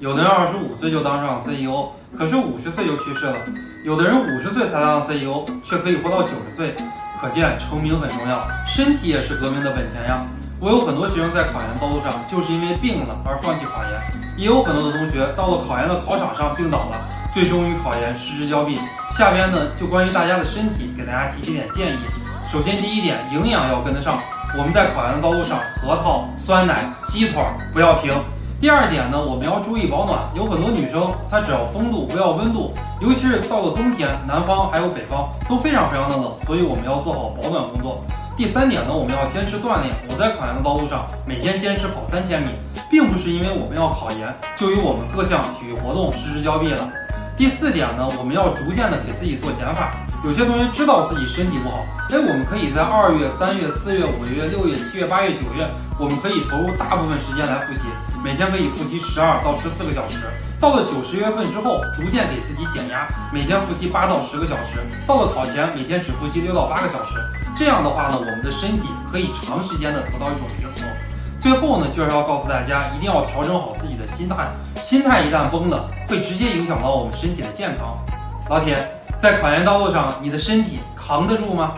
有的人二十五岁就当上 CEO，可是五十岁就去世了；有的人五十岁才当 CEO，却可以活到九十岁。可见成名很重要，身体也是革命的本钱呀。我有很多学生在考研道路上就是因为病了而放弃考研，也有很多的同学到了考研的考场上病倒了，最终与考研失之交臂。下边呢，就关于大家的身体，给大家提几点建议。首先，第一点，营养要跟得上。我们在考研的道路上，核桃、酸奶、鸡腿不要停。第二点呢，我们要注意保暖。有很多女生，她只要风度，不要温度。尤其是到了冬天，南方还有北方都非常非常的冷，所以我们要做好保暖工作。第三点呢，我们要坚持锻炼。我在考研的道路上，每天坚持跑三千米，并不是因为我们要考研，就与我们各项体育活动失之交臂了。第四点呢，我们要逐渐的给自己做减法。有些同学知道自己身体不好，哎，我们可以在二月、三月、四月、五月、六月、七月、八月、九月，我们可以投入大部分时间来复习，每天可以复习十二到十四个小时。到了九十月份之后，逐渐给自己减压，每天复习八到十个小时。到了考前，每天只复习六到八个小时。这样的话呢，我们的身体可以长时间的得到一种平衡。最后呢，就是要告诉大家，一定要调整好自己的心态，心态一旦崩了，会直接影响到我们身体的健康。老铁。在考研道路上，你的身体扛得住吗？